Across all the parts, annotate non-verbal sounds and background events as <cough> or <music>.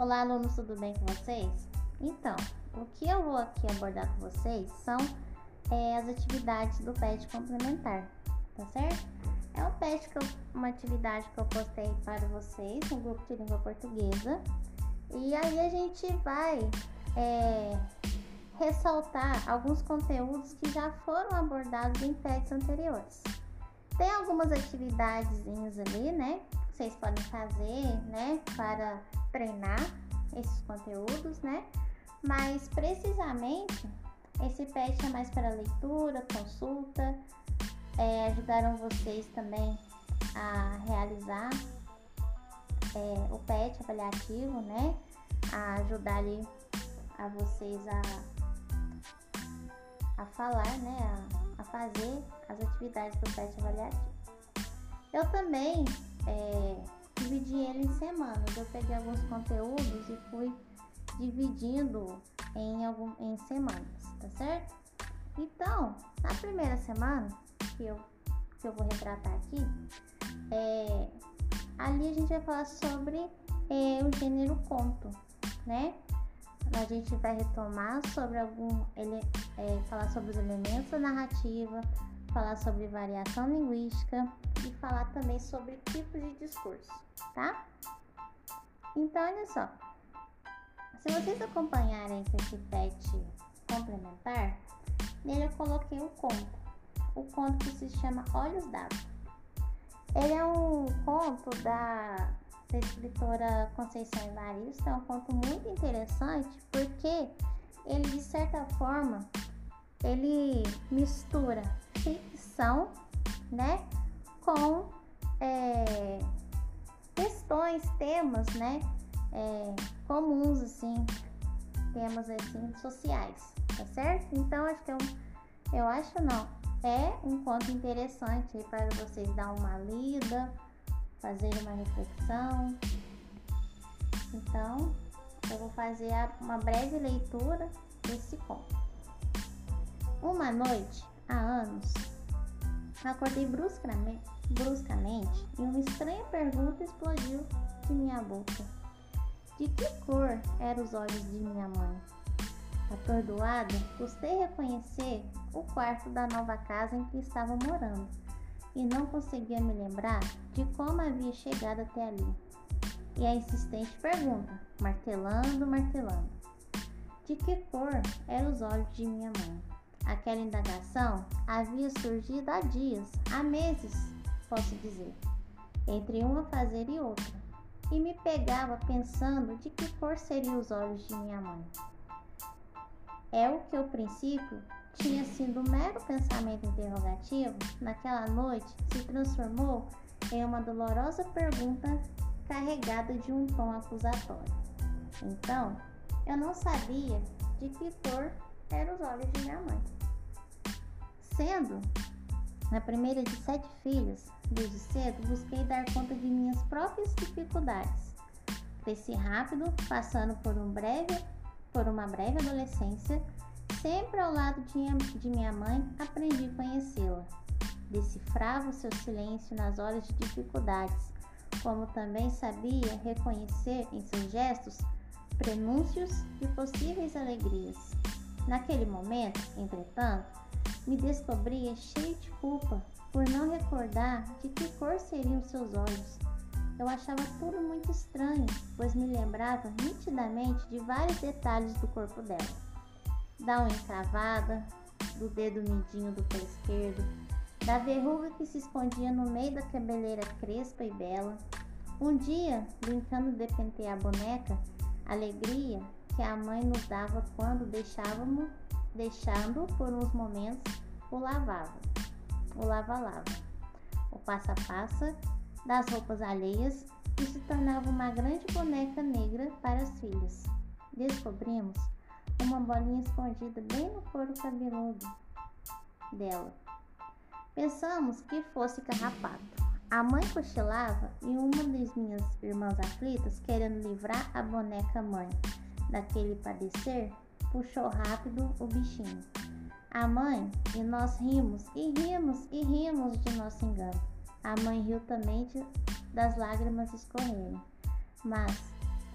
Olá, alunos, tudo bem com vocês? Então, o que eu vou aqui abordar com vocês são é, as atividades do PET complementar, tá certo? É um PET, que eu, uma atividade que eu postei para vocês no grupo de língua portuguesa. E aí a gente vai é, ressaltar alguns conteúdos que já foram abordados em PETs anteriores. Tem algumas atividades ali, né? Que vocês podem fazer, né? Para treinar esses conteúdos, né? Mas precisamente esse PET é mais para leitura, consulta, é, ajudaram vocês também a realizar é, o PET avaliativo, né? A ajudar ali a vocês a, a falar, né? A, a fazer as atividades do PET avaliativo. Eu também é, dividi ele em semanas. Eu peguei alguns conteúdos e fui dividindo em, algum, em semanas, tá certo? Então, na primeira semana que eu, que eu vou retratar aqui, é, ali a gente vai falar sobre é, o gênero conto, né? A gente vai retomar sobre algum. Ele, é, falar sobre os elementos da narrativa, falar sobre variação linguística e falar também sobre tipos de discurso, tá? Então, olha só. Se vocês acompanharem esse PET complementar, nele eu coloquei um conto. O conto que se chama Olhos d'Água. Ele é um conto da, da escritora Conceição Evaristo. É um conto muito interessante porque ele, de certa forma, ele mistura ficção, né, com é, questões, temas, né, é, comuns assim, temas assim sociais, tá certo? Então acho que eu, eu acho não, é um conto interessante para vocês dar uma lida, fazer uma reflexão. Então eu vou fazer uma breve leitura desse conto. Uma noite, há anos, acordei bruscamente, bruscamente e uma estranha pergunta explodiu de minha boca. De que cor eram os olhos de minha mãe? Atordoada, custei reconhecer o quarto da nova casa em que estava morando e não conseguia me lembrar de como havia chegado até ali. E a insistente pergunta, martelando, martelando: De que cor eram os olhos de minha mãe? Aquela indagação havia surgido há dias, há meses, posso dizer, entre uma fazer e outra, e me pegava pensando de que cor seriam os olhos de minha mãe. É o que, ao princípio, tinha sido um mero pensamento interrogativo, naquela noite se transformou em uma dolorosa pergunta carregada de um tom acusatório. Então, eu não sabia de que cor eram os olhos de minha mãe. Sendo a primeira de sete filhos, desde cedo busquei dar conta de minhas próprias dificuldades. Cresci rápido, passando por um breve, por uma breve adolescência, sempre ao lado de, de minha mãe, aprendi a conhecê-la. Decifrava o seu silêncio nas horas de dificuldades, como também sabia reconhecer em seus gestos prenúncios de possíveis alegrias. Naquele momento, entretanto, me descobria cheio de culpa por não recordar de que cor seriam seus olhos. Eu achava tudo muito estranho, pois me lembrava nitidamente de vários detalhes do corpo dela. Da unha encravada, do dedo mindinho do pé esquerdo, da verruga que se escondia no meio da cabeleira crespa e bela. Um dia, brincando de pentear a boneca, alegria que a mãe nos dava quando deixávamos, deixando por uns momentos, o lavava, o lava-lava, o passa-passa das roupas alheias e se tornava uma grande boneca negra para as filhas. Descobrimos uma bolinha escondida bem no couro cabeludo dela. Pensamos que fosse carrapato. A mãe cochilava e uma das minhas irmãs aflitas, querendo livrar a boneca mãe daquele padecer, puxou rápido o bichinho. A mãe e nós rimos e rimos e rimos de nosso engano. A mãe riu também de, das lágrimas escorrerem, mas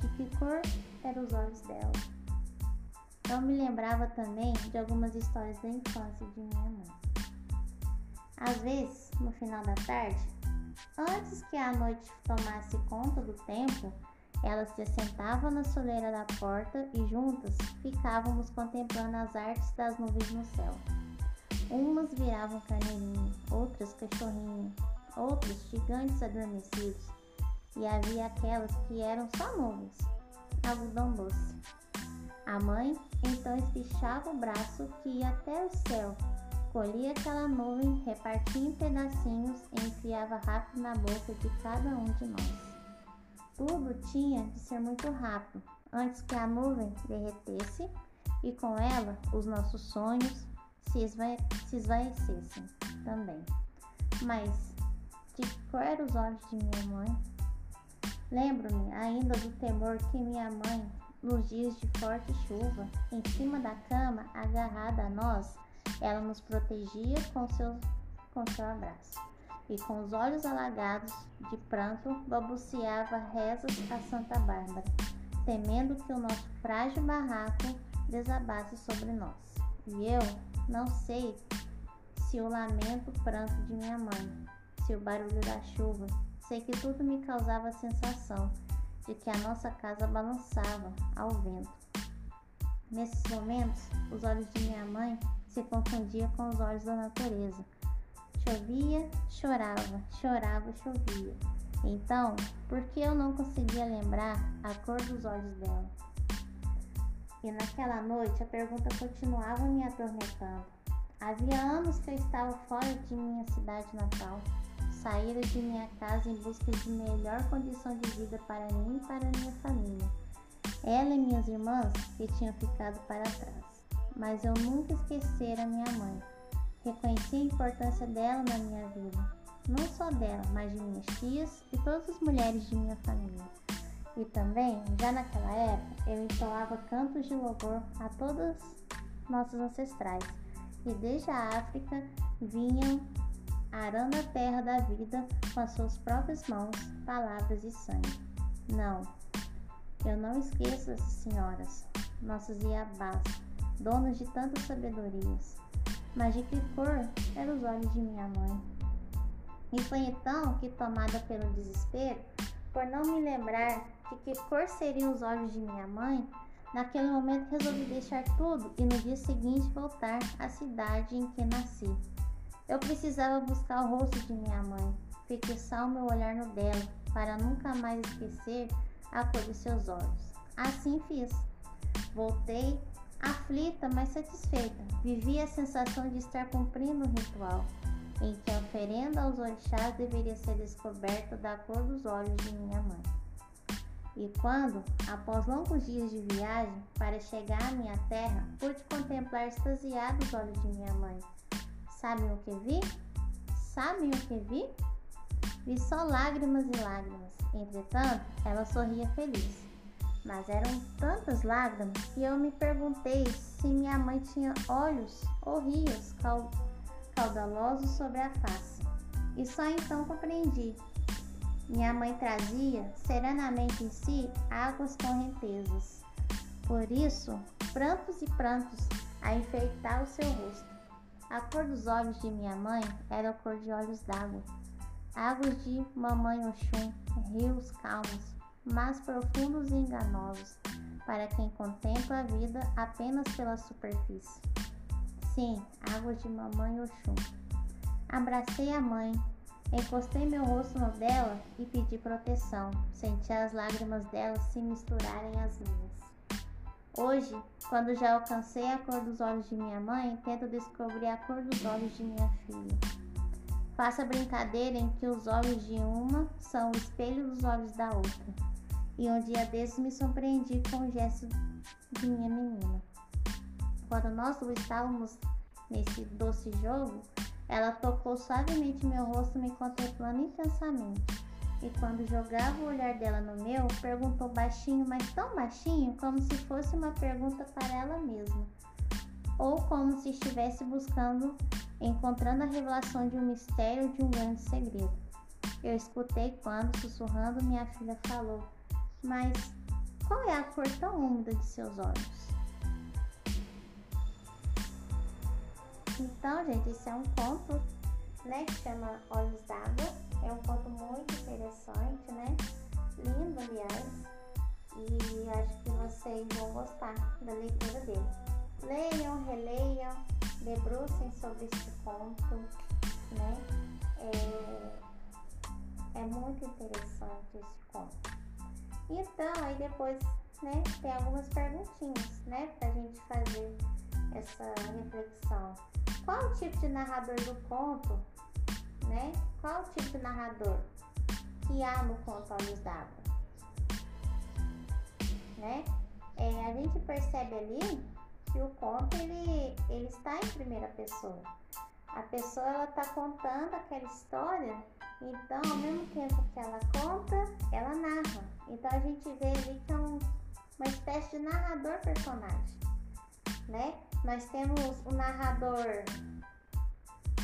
de que cor eram os olhos dela. Eu me lembrava também de algumas histórias da infância de minha mãe. Às vezes, no final da tarde, antes que a noite tomasse conta do tempo, elas se sentavam na soleira da porta e juntas ficávamos contemplando as artes das nuvens no céu. Umas viravam carneirinho, outras cachorrinho, outras gigantes adormecidos, e havia aquelas que eram só nuvens, algodão doce. A mãe então espichava o braço que ia até o céu, colhia aquela nuvem, repartia em pedacinhos e enfiava rápido na boca de cada um de nós. Tudo tinha de ser muito rápido, antes que a nuvem derretesse e com ela os nossos sonhos se, se esvaecessem também. Mas de qual eram os olhos de minha mãe? Lembro-me ainda do temor que minha mãe, nos dias de forte chuva, em cima da cama, agarrada a nós, ela nos protegia com com seu abraço e com os olhos alagados de pranto balbuciava rezas a Santa Bárbara, temendo que o nosso frágil barraco desabasse sobre nós. E eu não sei se o lamento pranto de minha mãe, se o barulho da chuva, sei que tudo me causava a sensação de que a nossa casa balançava ao vento. Nesses momentos, os olhos de minha mãe se confundiam com os olhos da natureza Chovia, chorava, chorava, chovia. Então, por que eu não conseguia lembrar a cor dos olhos dela? E naquela noite a pergunta continuava me atormentando. Havia anos que eu estava fora de minha cidade natal, saíra de minha casa em busca de melhor condição de vida para mim e para minha família. Ela e minhas irmãs que tinham ficado para trás. Mas eu nunca esquecera minha mãe Reconheci a importância dela na minha vida, não só dela, mas de minhas tias e todas as mulheres de minha família. E também, já naquela época, eu entoava cantos de louvor a todas nossas ancestrais, e desde a África vinham arando a terra da vida com as suas próprias mãos, palavras e sangue. Não, eu não esqueço essas senhoras, nossas iabás, donas de tantas sabedorias mas de que cor eram os olhos de minha mãe. E foi então que, tomada pelo desespero, por não me lembrar de que cor seriam os olhos de minha mãe, naquele momento resolvi deixar tudo e no dia seguinte voltar à cidade em que nasci. Eu precisava buscar o rosto de minha mãe, fixar o meu olhar no dela, para nunca mais esquecer a cor de seus olhos. Assim fiz. Voltei Aflita, mas satisfeita, vivia a sensação de estar cumprindo um ritual, em que a oferenda aos orixás deveria ser descoberta da cor dos olhos de minha mãe. E quando, após longos dias de viagem para chegar à minha terra, pude contemplar extasiado os olhos de minha mãe, sabem o que vi? Sabem o que vi? Vi só lágrimas e lágrimas. Entretanto, ela sorria feliz mas eram tantas lágrimas que eu me perguntei se minha mãe tinha olhos ou rios caudalosos sobre a face. E só então compreendi. Minha mãe trazia serenamente em si águas correntezas. Por isso, prantos e prantos a enfeitar o seu rosto. A cor dos olhos de minha mãe era a cor de olhos d'água. Águas de mamãe Oxum, rios calmos, mas profundos e enganosos para quem contempla a vida apenas pela superfície. Sim, águas de mamãe Oxum. Abracei a mãe, encostei meu rosto no dela e pedi proteção. Senti as lágrimas dela se misturarem às minhas. Hoje, quando já alcancei a cor dos olhos de minha mãe, tento descobrir a cor dos olhos de minha filha. Faço a brincadeira em que os olhos de uma são o espelho dos olhos da outra e um dia desses me surpreendi com o gesto de minha menina. Quando nós duas estávamos nesse doce jogo, ela tocou suavemente meu rosto, me contemplando intensamente. E quando jogava o olhar dela no meu, perguntou baixinho, mas tão baixinho, como se fosse uma pergunta para ela mesma, ou como se estivesse buscando, encontrando a revelação de um mistério, de um grande segredo. Eu escutei quando, sussurrando, minha filha falou: mas Qual é a cor tão úmida de seus olhos? Então, gente, esse é um conto, né, que chama Olhos d'Água. É um conto muito interessante, né? Lindo, aliás. E acho que vocês vão gostar da leitura dele. Leiam, releiam, debrucem sobre este conto, né? É, é muito interessante esse conto. Então, aí depois, né, tem algumas perguntinhas, né, pra gente fazer essa reflexão. Qual o tipo de narrador do conto, né? Qual o tipo de narrador que há no conto Olhos d'Água? Né? É, a gente percebe ali que o conto ele, ele está em primeira pessoa. A pessoa ela está contando aquela história então, ao mesmo tempo que ela conta, ela narra. Então a gente vê ali que é um, uma espécie de narrador personagem, né? Nós temos o narrador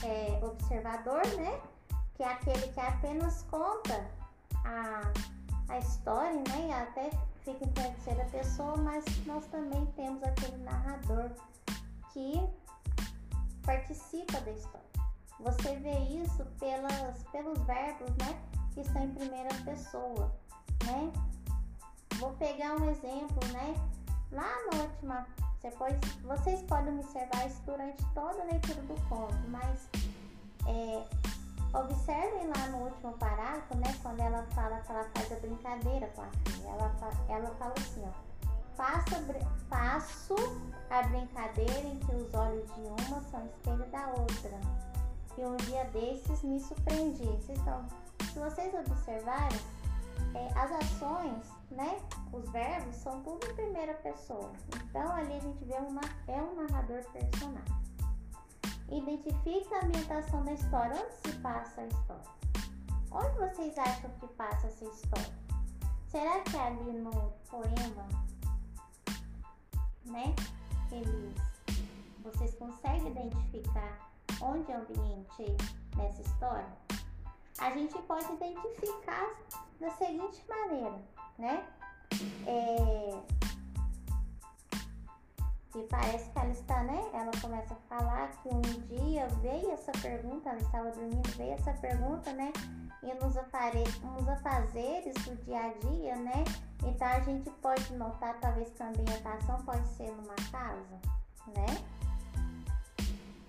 é, observador, né? Que é aquele que apenas conta a, a história, né? E até fica em terceira pessoa, mas nós também temos aquele narrador que participa da história. Você vê isso pelas, pelos verbos, né? Que estão em primeira pessoa, né? Vou pegar um exemplo, né? Lá na última, pode, vocês podem observar isso durante toda a leitura do conto, mas é, observem lá no último parágrafo, né? Quando ela fala que ela faz a brincadeira com a filha, ela, ela fala assim, ó. Faço, faço a brincadeira em que os olhos de uma são espelho da outra e um dia desses me surpreendi. Então, se vocês observarem, é, as ações, né, os verbos são tudo em primeira pessoa. Então, ali a gente vê uma, é um narrador personagem. Identifique a ambientação da história. Onde se passa a história? Onde vocês acham que passa essa história? Será que é ali no poema, né? Eles, vocês conseguem identificar onde é o ambiente nessa história, a gente pode identificar da seguinte maneira, né? É, que parece que ela está, né? Ela começa a falar que um dia veio essa pergunta, ela estava dormindo, veio essa pergunta, né? E nos, afare, nos afazeres do dia a dia, né? Então a gente pode notar, talvez, que a ambientação pode ser numa casa, né?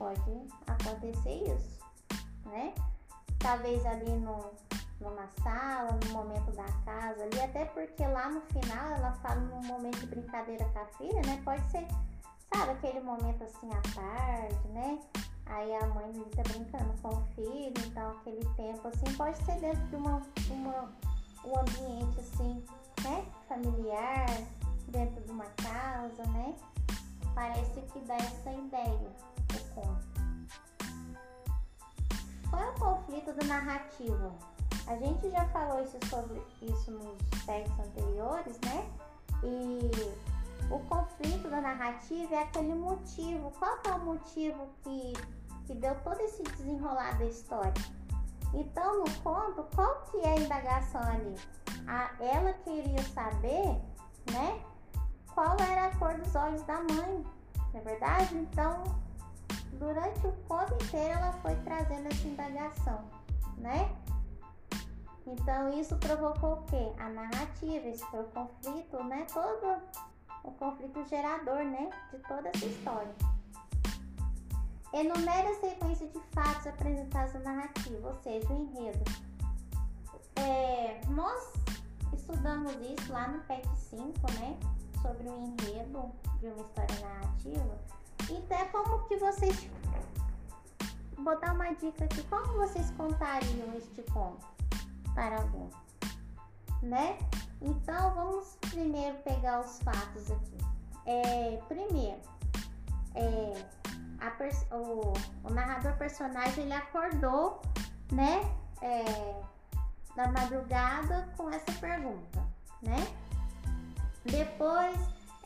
pode acontecer isso, né? Talvez ali no, numa sala, no momento da casa ali, até porque lá no final ela fala num momento de brincadeira com a filha, né? Pode ser, sabe, aquele momento assim à tarde, né? Aí a mãe está brincando com o filho, então aquele tempo assim pode ser dentro de uma, uma um ambiente assim, né? Familiar, dentro de uma casa, né? Parece que dá essa ideia o conto. Qual é o conflito do narrativo? A gente já falou isso sobre isso nos textos anteriores, né? E o conflito da narrativa é aquele motivo. Qual é o motivo que, que deu todo esse desenrolar da história? Então, no conto, qual que é a indagação ali? A, ela queria saber, né? Qual era a cor dos olhos da mãe, não é verdade? Então, durante o conto inteiro ela foi trazendo essa indagação, né? Então isso provocou o quê? A narrativa, esse foi o conflito, né? Todo o conflito gerador, né? De toda essa história. Enumere a sequência de fatos apresentados na narrativa, ou seja, o enredo. É, nós estudamos isso lá no PET 5, né? Sobre o enredo de uma história narrativa. Então é como que vocês. Vou dar uma dica aqui. Como vocês contariam este conto para alguém? Né? Então vamos primeiro pegar os fatos aqui. É, primeiro, é, a, o, o, narrador personagem ele acordou, né? É, da madrugada com essa pergunta, né? Depois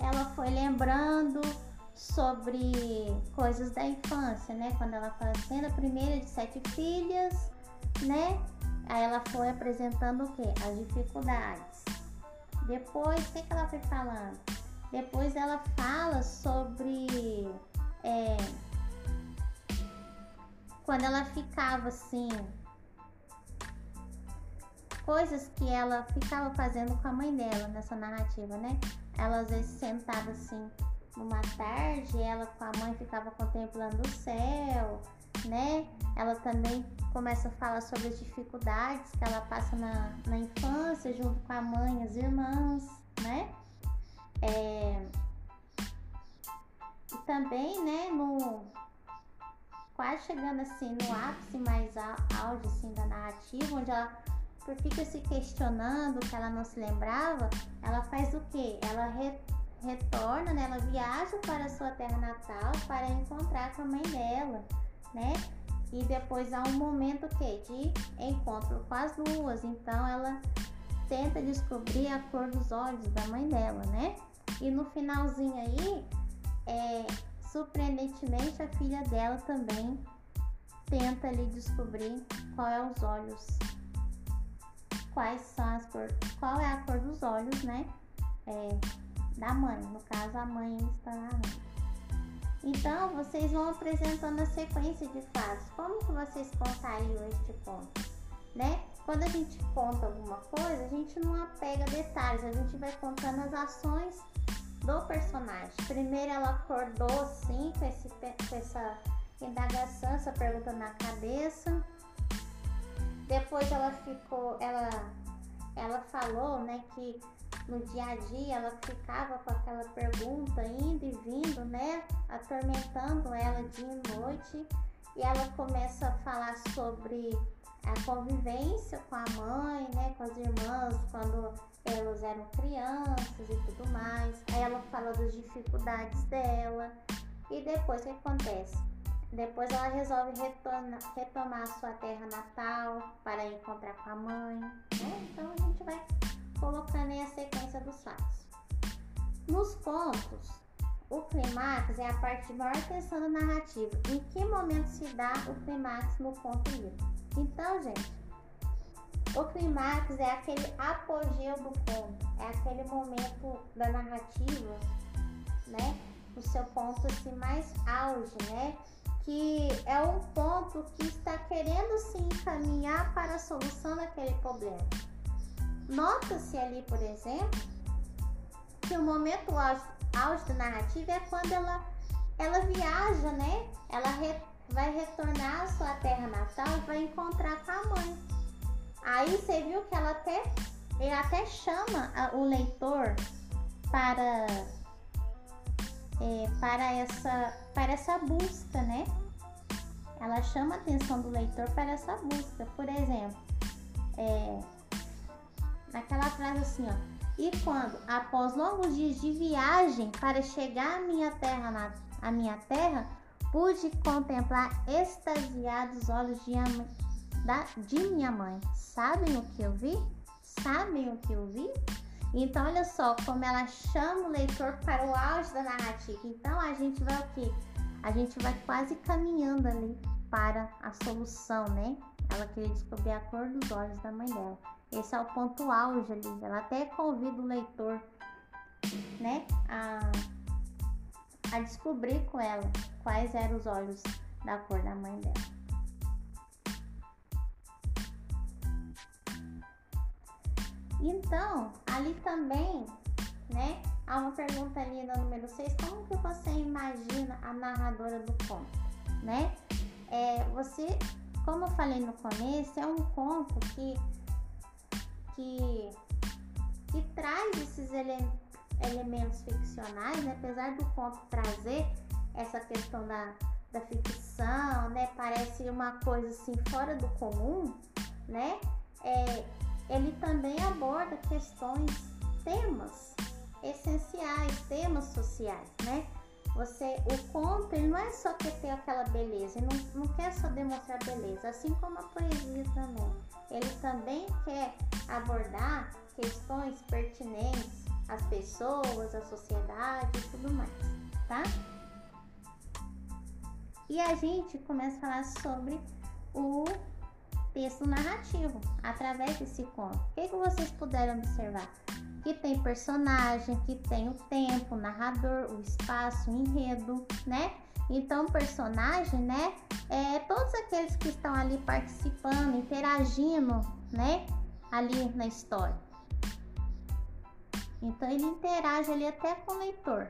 ela foi lembrando sobre coisas da infância, né? Quando ela fala sendo a primeira de sete filhas, né? Aí ela foi apresentando o que? As dificuldades. Depois, o que, que ela foi falando? Depois ela fala sobre é, quando ela ficava assim, coisas que ela ficava fazendo com a mãe dela nessa narrativa, né? Ela às vezes sentava assim numa tarde, ela com a mãe ficava contemplando o céu, né? Ela também começa a falar sobre as dificuldades que ela passa na, na infância junto com a mãe, as irmãs, né? É... E também, né, no quase chegando assim no ápice mais áudio assim da narrativa, onde ela fica se questionando que ela não se lembrava, ela faz o que? Ela re, retorna, né? ela viaja para sua terra natal para encontrar com a mãe dela, né? E depois há um momento que de encontro com as duas, então ela tenta descobrir a cor dos olhos da mãe dela, né? E no finalzinho aí, é, surpreendentemente a filha dela também tenta ali descobrir qual é os olhos quais são as cores, qual é a cor dos olhos, né? É, da mãe, no caso a mãe está narrando. Então vocês vão apresentando a sequência de fatos. Como que vocês contariam este conto, né? Quando a gente conta alguma coisa, a gente não apega detalhes, a gente vai contando as ações do personagem. Primeiro ela acordou assim com, esse, com essa indagação, essa pergunta na cabeça depois ela ficou, ela, ela falou, né, que no dia a dia ela ficava com aquela pergunta indo e vindo, né, atormentando ela dia e noite. E ela começa a falar sobre a convivência com a mãe, né, com as irmãs, quando elas eram crianças e tudo mais. Aí ela fala das dificuldades dela. E depois o que acontece? Depois ela resolve retorna, retomar sua terra natal para encontrar com a mãe. Né? Então a gente vai colocando aí a sequência dos fatos. Nos contos, o clímax é a parte de maior tensão da narrativa. Em que momento se dá o clímax no conto livre? Então, gente, o clímax é aquele apogeu do conto, é aquele momento da narrativa, né? O seu ponto assim mais auge, né? que é um ponto que está querendo se encaminhar para a solução daquele problema. Nota-se ali, por exemplo, que o momento auge da narrativa é quando ela, ela viaja, né? Ela re, vai retornar à sua terra natal e vai encontrar com a mãe. Aí você viu que ela até, ele até chama o leitor para é, para, essa, para essa busca, né? Ela chama a atenção do leitor para essa busca. Por exemplo, é, naquela frase assim, ó. E quando, após longos dias de viagem para chegar à minha terra, na, à minha terra, pude contemplar extasiados os olhos de, da, de minha mãe. Sabem o que eu vi? Sabem o que eu vi? Então, olha só como ela chama o leitor para o auge da narrativa. Então, a gente vai o quê? A gente vai quase caminhando ali para a solução, né? Ela queria descobrir a cor dos olhos da mãe dela. Esse é o ponto auge ali. Ela até convida o leitor, né, a, a descobrir com ela quais eram os olhos da cor da mãe dela. Então, ali também, né, há uma pergunta ali no número 6, como que você imagina a narradora do conto, né? É, você, como eu falei no começo, é um conto que, que, que traz esses ele, elementos ficcionais, né? apesar do conto trazer essa questão da, da ficção, né? Parece uma coisa assim fora do comum, né? É, ele também aborda questões, temas essenciais, temas sociais, né? Você, o conto, ele não é só que ter aquela beleza, ele não, não quer só demonstrar beleza, assim como a poesia também. Ele também quer abordar questões pertinentes às pessoas, à sociedade e tudo mais, tá? E a gente começa a falar sobre o texto narrativo através desse conto. O que, que vocês puderam observar? Que tem personagem, que tem o tempo, o narrador, o espaço, o enredo, né? Então, personagem, né? É todos aqueles que estão ali participando, interagindo, né? Ali na história. Então, ele interage ali até com o leitor.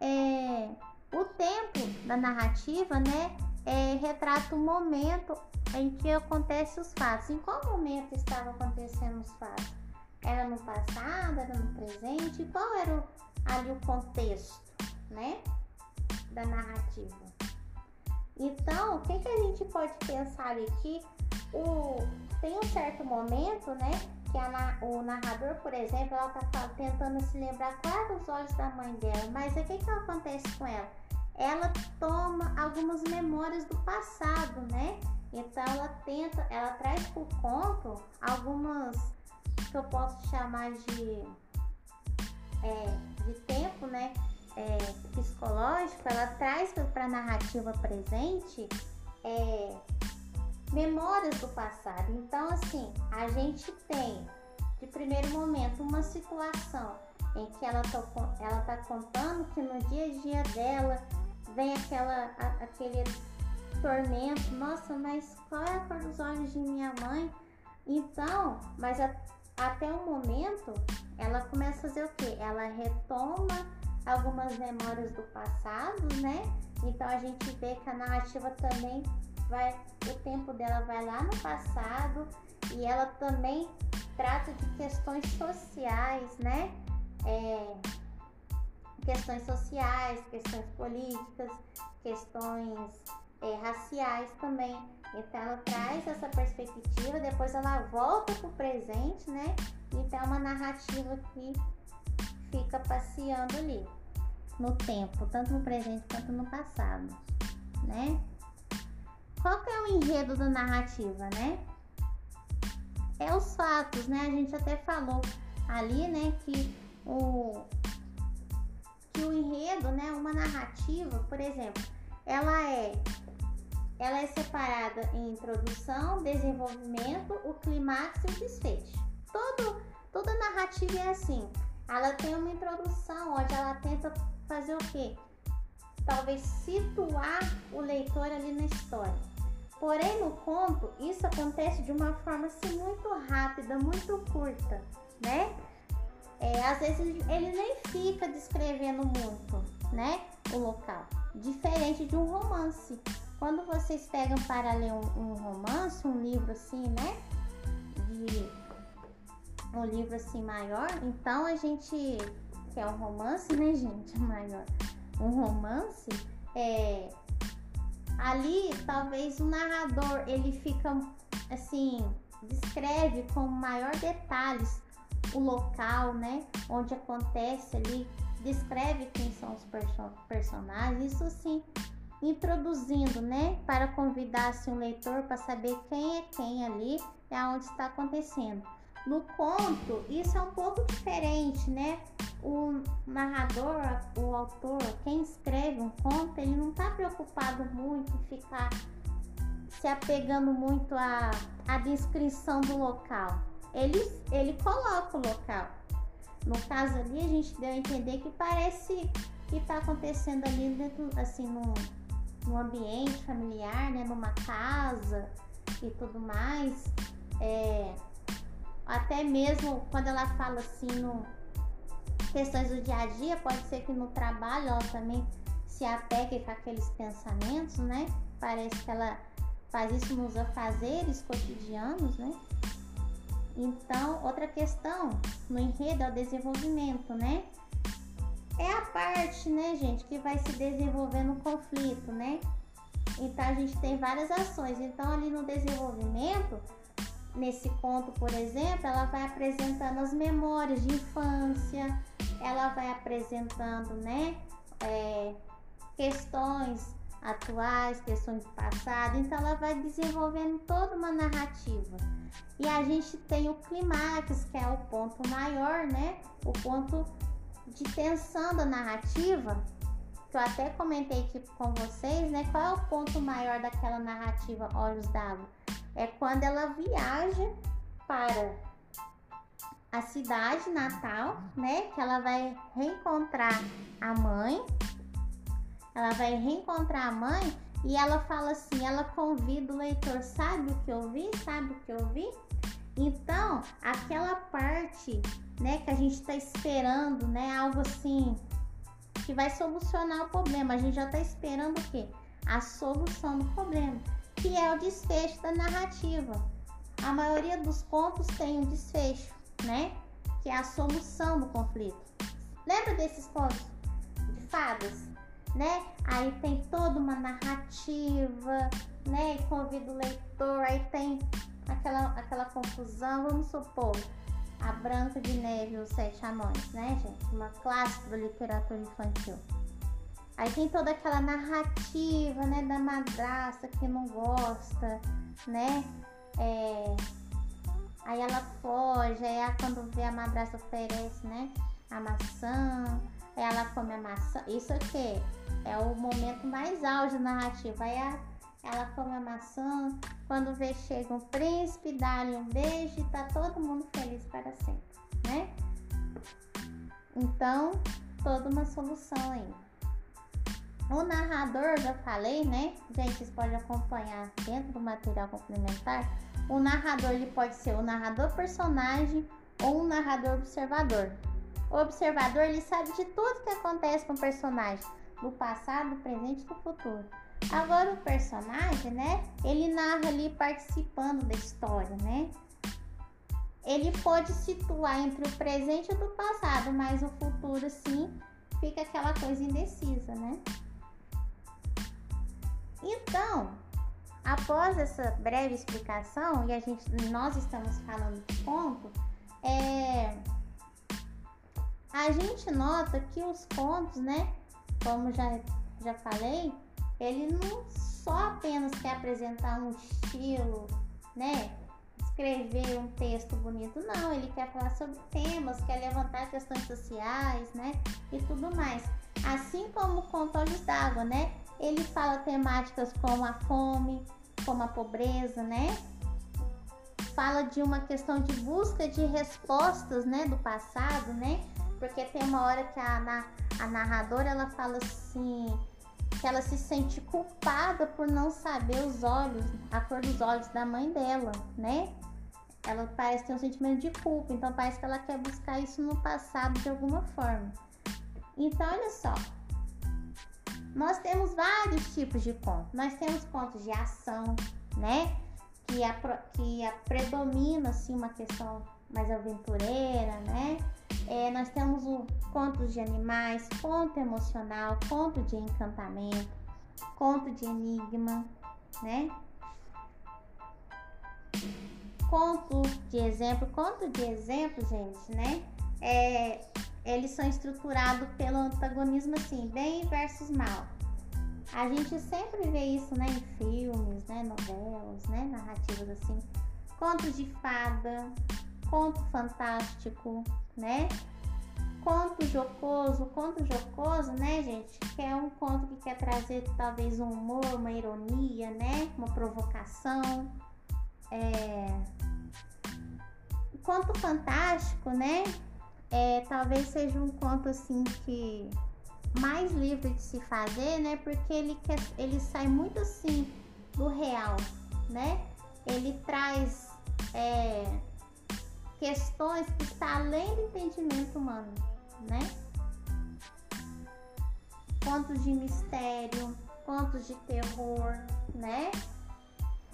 É, o tempo da narrativa, né? É, retrata o momento em que acontecem os fatos. Em qual momento estavam acontecendo os fatos? Era no passado, era no presente? Qual era ali o contexto, né? Da narrativa. Então, o que, que a gente pode pensar aqui? O, tem um certo momento, né? Que a, o narrador, por exemplo, ela tá tentando se lembrar qual eram os olhos da mãe dela, mas o que, que acontece com ela? Ela toma algumas memórias do passado, né? Então ela tenta, ela traz por conto algumas que eu posso chamar de, é, de tempo, né? É, psicológico, ela traz para a narrativa presente é, memórias do passado. Então, assim, a gente tem de primeiro momento uma situação em que ela está ela tá contando que no dia a dia dela vem aquela, a, aquele tormento. Nossa, mas qual é a cor dos olhos de minha mãe? Então, mas a, até o momento, ela começa a fazer o quê? Ela retoma algumas memórias do passado, né? Então a gente vê que a narrativa também vai, o tempo dela vai lá no passado e ela também trata de questões sociais, né? É, questões sociais, questões políticas, questões é, raciais também. Então ela traz essa perspectiva, depois ela volta para o presente, né? Então é uma narrativa que fica passeando ali no tempo, tanto no presente quanto no passado, né? Qual que é o enredo da narrativa, né? É os fatos, né? A gente até falou ali, né, que o que o enredo, né, uma narrativa, por exemplo, ela é ela é separada em introdução, desenvolvimento, o clímax e o desfecho. Todo, toda narrativa é assim. Ela tem uma introdução onde ela tenta fazer o quê? Talvez situar o leitor ali na história. Porém, no conto, isso acontece de uma forma assim, muito rápida, muito curta, né? É, às vezes ele nem fica descrevendo muito, né? O local. Diferente de um romance. Quando vocês pegam para ler um, um romance, um livro assim, né? De um livro assim maior, então a gente que é um romance, né, gente, <laughs> maior. Um romance é ali talvez o narrador ele fica assim descreve com maior detalhes o local, né, onde acontece ali, descreve quem são os perso personagens, isso sim introduzindo, né, para convidar assim, o leitor para saber quem é quem ali e aonde está acontecendo. No conto, isso é um pouco diferente, né? O narrador, o autor, quem escreve um conto, ele não está preocupado muito em ficar se apegando muito à, à descrição do local. Ele, ele coloca o local. No caso ali, a gente deu a entender que parece que está acontecendo ali dentro, assim, no, no ambiente familiar, né? Numa casa e tudo mais. É, até mesmo quando ela fala assim no questões do dia a dia, pode ser que no trabalho ela também se apegue com aqueles pensamentos, né? Parece que ela faz isso nos afazeres cotidianos, né? Então, outra questão no enredo é o desenvolvimento, né? É a parte, né, gente, que vai se desenvolver no conflito, né? Então a gente tem várias ações. Então ali no desenvolvimento, nesse conto, por exemplo, ela vai apresentando as memórias de infância, ela vai apresentando, né, é, questões atuais, questões do passado. Então ela vai desenvolvendo toda uma narrativa. E a gente tem o clímax, que é o ponto maior, né? O ponto de tensão da narrativa, que eu até comentei aqui com vocês, né? Qual é o ponto maior daquela narrativa Olhos d'Água? É quando ela viaja para a cidade natal, né? Que ela vai reencontrar a mãe. Ela vai reencontrar a mãe e ela fala assim, ela convida o leitor, sabe o que eu vi? Sabe o que eu vi? Então, aquela parte, né, que a gente está esperando, né, algo assim que vai solucionar o problema. A gente já está esperando o quê? A solução do problema, que é o desfecho da narrativa. A maioria dos contos tem um desfecho, né? Que é a solução do conflito. Lembra desses contos de fadas? Né? Aí tem toda uma narrativa, né? E convida o leitor, aí tem aquela, aquela confusão, vamos supor, a Branca de Neve e os Sete Anões, né, gente? Uma clássica da literatura infantil. Aí tem toda aquela narrativa, né, da madrasta que não gosta, né? É... Aí ela foge, aí quando vê a madrasta oferece, né, a maçã, aí ela come a maçã. Isso aqui é o momento mais auge da narrativa. Aí a ela come a maçã, quando vê chega um príncipe, dá-lhe um beijo e tá todo mundo feliz para sempre, né? Então, toda uma solução aí. O narrador, já falei, né? Gente, vocês podem acompanhar dentro do material complementar. O narrador ele pode ser o narrador personagem ou um narrador observador. O observador ele sabe de tudo que acontece com o personagem, do passado, do presente e do futuro. Agora o personagem, né? Ele narra ali participando da história, né? Ele pode situar entre o presente e o do passado, mas o futuro, sim, fica aquela coisa indecisa, né? Então, após essa breve explicação, e a gente, nós estamos falando de conto, é, a gente nota que os contos, né? Como já, já falei, ele não só apenas quer apresentar um estilo, né? Escrever um texto bonito, não, ele quer falar sobre temas, quer levantar questões sociais, né? E tudo mais. Assim como com Olhos d'Água, né? Ele fala temáticas como a fome, como a pobreza, né? Fala de uma questão de busca de respostas, né, do passado, né? Porque tem uma hora que a, a narradora ela fala assim, que ela se sente culpada por não saber os olhos, a cor dos olhos da mãe dela, né? Ela parece ter um sentimento de culpa, então parece que ela quer buscar isso no passado de alguma forma. Então, olha só. Nós temos vários tipos de contos. Nós temos contos de ação, né? Que, a, que a predomina assim, uma questão mais aventureira, né? É, nós temos o contos de animais, conto emocional, conto de encantamento, conto de enigma, né? Conto de exemplo, conto de exemplo, gente, né? É, eles são estruturados pelo antagonismo assim, bem versus mal. A gente sempre vê isso, né, em filmes, né, novelas, né, narrativas assim. Contos de fada, conto fantástico, né? Conto jocoso, conto jocoso, né, gente? Que é um conto que quer trazer talvez um humor, uma ironia, né? Uma provocação. É... Conto fantástico, né? É, talvez seja um conto assim que mais livre de se fazer, né? Porque ele quer, ele sai muito assim do real, né? Ele traz é, questões que estão além do entendimento humano, né? Contos de mistério, contos de terror, né?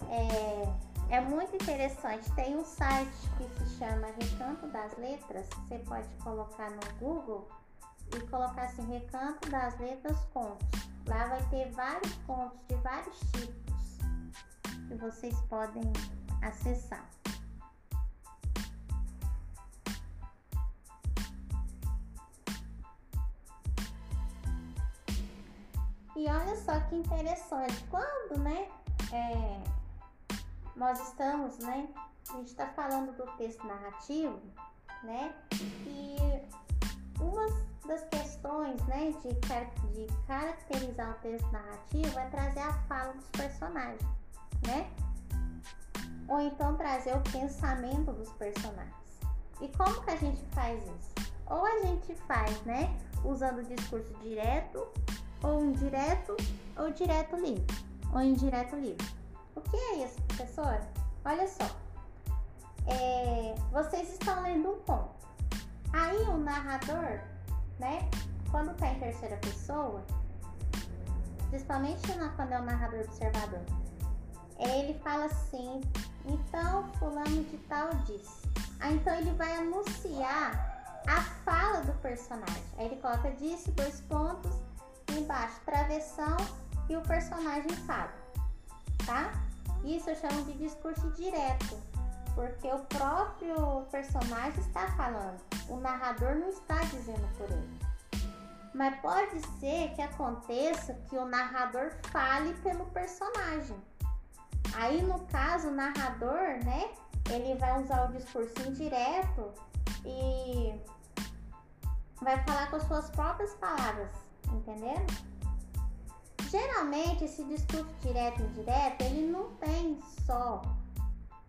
É, é muito interessante. Tem um site que se chama Recanto das Letras. Você pode colocar no Google e colocar assim Recanto das Letras Contos. Lá vai ter vários contos de vários tipos que vocês podem acessar. E olha só que interessante, quando, né, é, nós estamos, né, a gente está falando do texto narrativo, né, e uma das questões, né, de, de caracterizar o texto narrativo é trazer a fala dos personagens, né, ou então trazer o pensamento dos personagens. E como que a gente faz isso? Ou a gente faz, né, usando o discurso direto, ou indireto, ou direto livre, ou indireto livre. O que é isso, professora? Olha só. É, vocês estão lendo um conto. Aí o narrador, né, quando está em terceira pessoa, principalmente quando é o narrador observador, ele fala assim, então fulano de tal disse. Aí então ele vai anunciar a fala do personagem. Aí ele coloca disse, dois pontos, embaixo travessão e o personagem fala, tá? Isso eu chamo de discurso direto, porque o próprio personagem está falando, o narrador não está dizendo por ele. Mas pode ser que aconteça que o narrador fale pelo personagem. Aí, no caso, o narrador, né, ele vai usar o discurso indireto e vai falar com as suas próprias palavras, entendendo? Geralmente, esse discurso direto e indireto, ele não tem só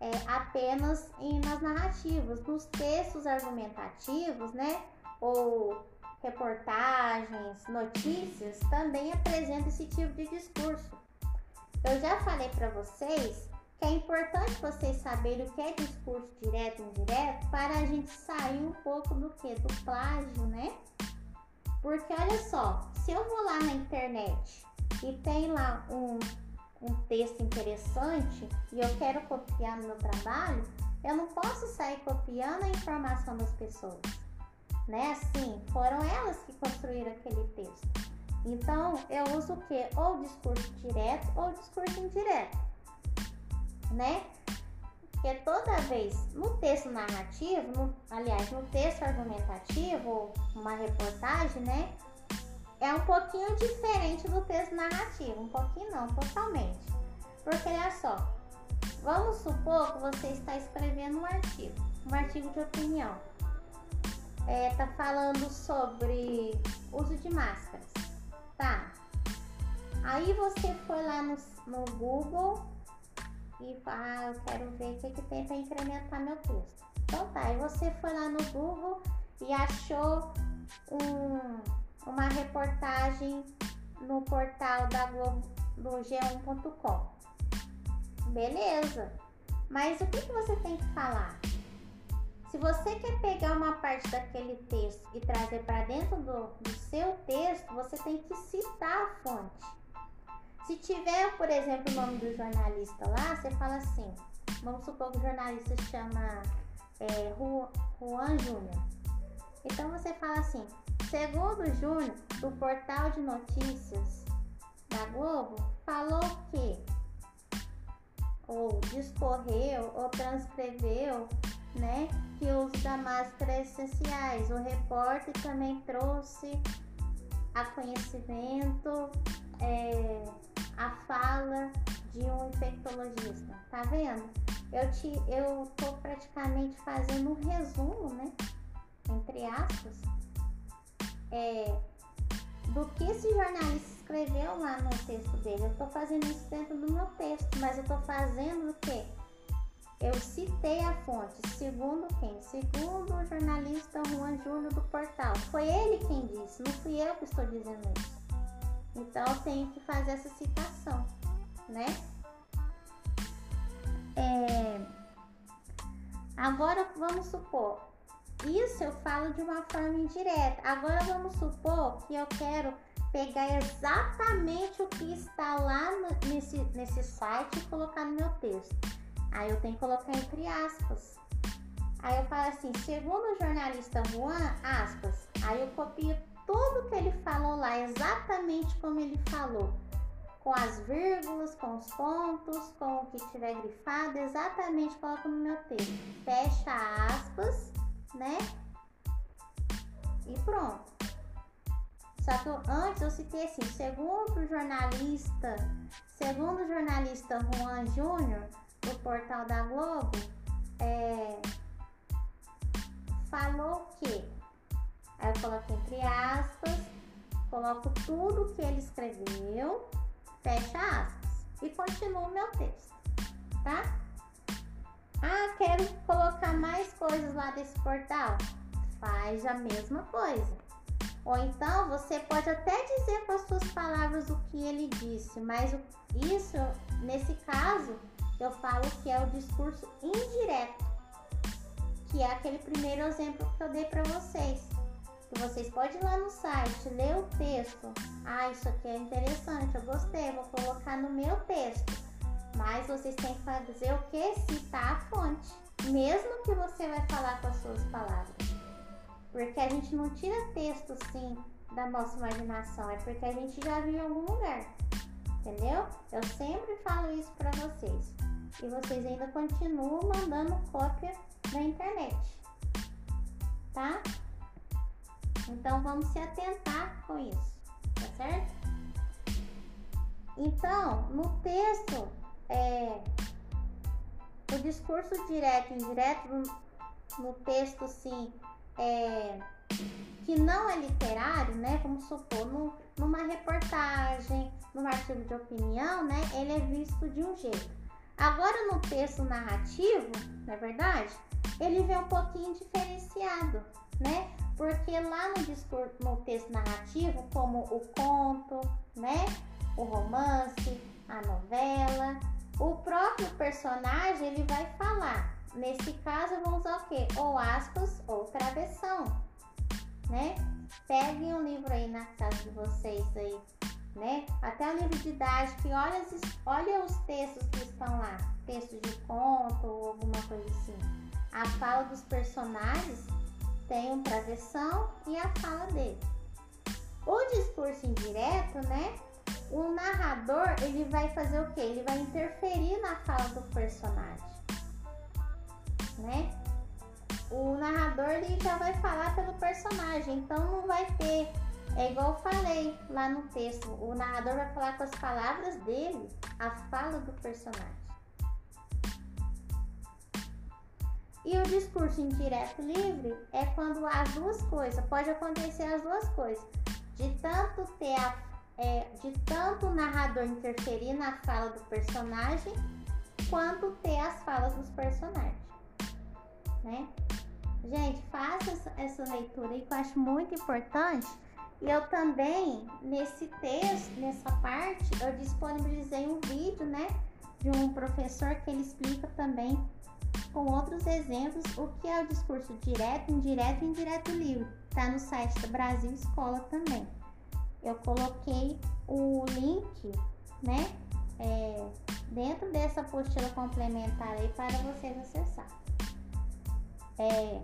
é, apenas em, nas narrativas, nos textos argumentativos, né, ou reportagens, notícias, também apresenta esse tipo de discurso. Eu já falei para vocês que é importante vocês saberem o que é discurso direto e indireto para a gente sair um pouco do que? Do plágio, né? Porque olha só, se eu vou lá na internet e tem lá um, um texto interessante e eu quero copiar no meu trabalho, eu não posso sair copiando a informação das pessoas né? Assim, foram elas que construíram aquele texto. Então, eu uso o que? Ou discurso direto ou discurso indireto, né? Porque toda vez no texto narrativo, no, aliás, no texto argumentativo, uma reportagem, né? É um pouquinho diferente do texto narrativo, um pouquinho não, totalmente. Porque olha só, vamos supor que você está escrevendo um artigo, um artigo de opinião é, tá falando sobre uso de máscaras, tá? Aí você foi lá no, no Google e ah, eu quero ver o que, que tem para incrementar meu texto. Então tá, aí você foi lá no Google e achou um, uma reportagem no portal da Globo do G1.com. Beleza. Mas o que, que você tem que falar? Se você quer pegar uma parte daquele texto e trazer para dentro do, do seu texto, você tem que citar a fonte. Se tiver, por exemplo, o nome do jornalista lá, você fala assim: vamos supor que o jornalista se chama é, Juan Júnior. Então você fala assim: segundo Júnior, do portal de notícias da Globo, falou que, ou discorreu, ou transcreveu né, que o uso da máscara é essenciais. O repórter também trouxe a conhecimento é, a fala de um infectologista. Tá vendo? Eu, te, eu tô praticamente fazendo um resumo, né? Entre aspas, é, do que esse jornalista escreveu lá no texto dele. Eu tô fazendo isso dentro do meu texto, mas eu tô fazendo o quê? Eu citei a fonte, segundo quem? Segundo o jornalista Juan Júnior do portal. Foi ele quem disse, não fui eu que estou dizendo isso. Então eu tenho que fazer essa citação, né? É... Agora vamos supor, isso eu falo de uma forma indireta. Agora vamos supor que eu quero pegar exatamente o que está lá nesse, nesse site e colocar no meu texto. Aí eu tenho que colocar entre aspas. Aí eu falo assim, segundo o jornalista Juan, aspas. Aí eu copio tudo que ele falou lá, exatamente como ele falou. Com as vírgulas, com os pontos, com o que tiver grifado, exatamente coloco no meu texto. Fecha aspas, né? E pronto. Só que eu, antes eu citei assim, segundo o jornalista, segundo o jornalista Juan Júnior, do portal da Globo é, falou que aí eu coloco entre aspas, coloco tudo que ele escreveu, fecha aspas e continuo meu texto, tá? Ah, quero colocar colocar mais coisas lá desse portal? Faz a mesma coisa. Ou então você pode até dizer com as suas palavras o que ele disse, mas isso, nesse caso, eu falo que é o discurso indireto, que é aquele primeiro exemplo que eu dei para vocês. Que vocês podem ir lá no site, ler o texto. Ah, isso aqui é interessante, eu gostei, vou colocar no meu texto. Mas vocês têm que fazer o que? Citar a fonte. Mesmo que você vai falar com as suas palavras. Porque a gente não tira texto sim da nossa imaginação, é porque a gente já viu em algum lugar. Entendeu? Eu sempre falo isso para vocês. E vocês ainda continuam mandando cópia na internet. Tá? Então vamos se atentar com isso, tá certo? Então, no texto, é, o discurso direto e indireto, no, no texto, sim, é, que não é literário, né? Vamos supor, no, numa reportagem, num artigo de opinião, né? Ele é visto de um jeito. Agora no texto narrativo, não é verdade? Ele vem um pouquinho diferenciado, né? Porque lá no discurso, no texto narrativo, como o conto, né? O romance, a novela, o próprio personagem ele vai falar Nesse caso, vou usar o quê? Ou aspas ou travessão, né? Peguem um livro aí na casa de vocês aí, né? Até o livro didático, olha, olha os textos que estão lá. Texto de conto ou alguma coisa assim. A fala dos personagens tem um travessão e a fala dele. O discurso indireto, né? O narrador, ele vai fazer o quê? Ele vai interferir na fala do personagem né? O narrador ele já vai falar pelo personagem, então não vai ter. É igual eu falei lá no texto, o narrador vai falar com as palavras dele, a fala do personagem. E o discurso indireto livre é quando as duas coisas, pode acontecer as duas coisas, de tanto ter a, é, de tanto o narrador interferir na fala do personagem, quanto ter as falas dos personagens né? Gente, faça essa leitura aí que eu acho muito importante. E eu também, nesse texto, nessa parte, eu disponibilizei um vídeo, né? De um professor que ele explica também com outros exemplos o que é o discurso direto, indireto e indireto livre. Tá no site da Brasil Escola também. Eu coloquei o link, né? É, dentro dessa apostila complementar aí para vocês acessar. É,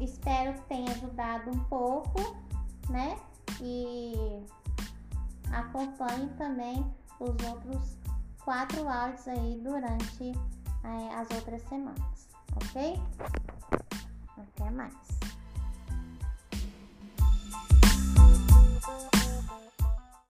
espero que tenha ajudado um pouco, né? E acompanhe também os outros quatro áudios aí durante as outras semanas, ok? Até mais.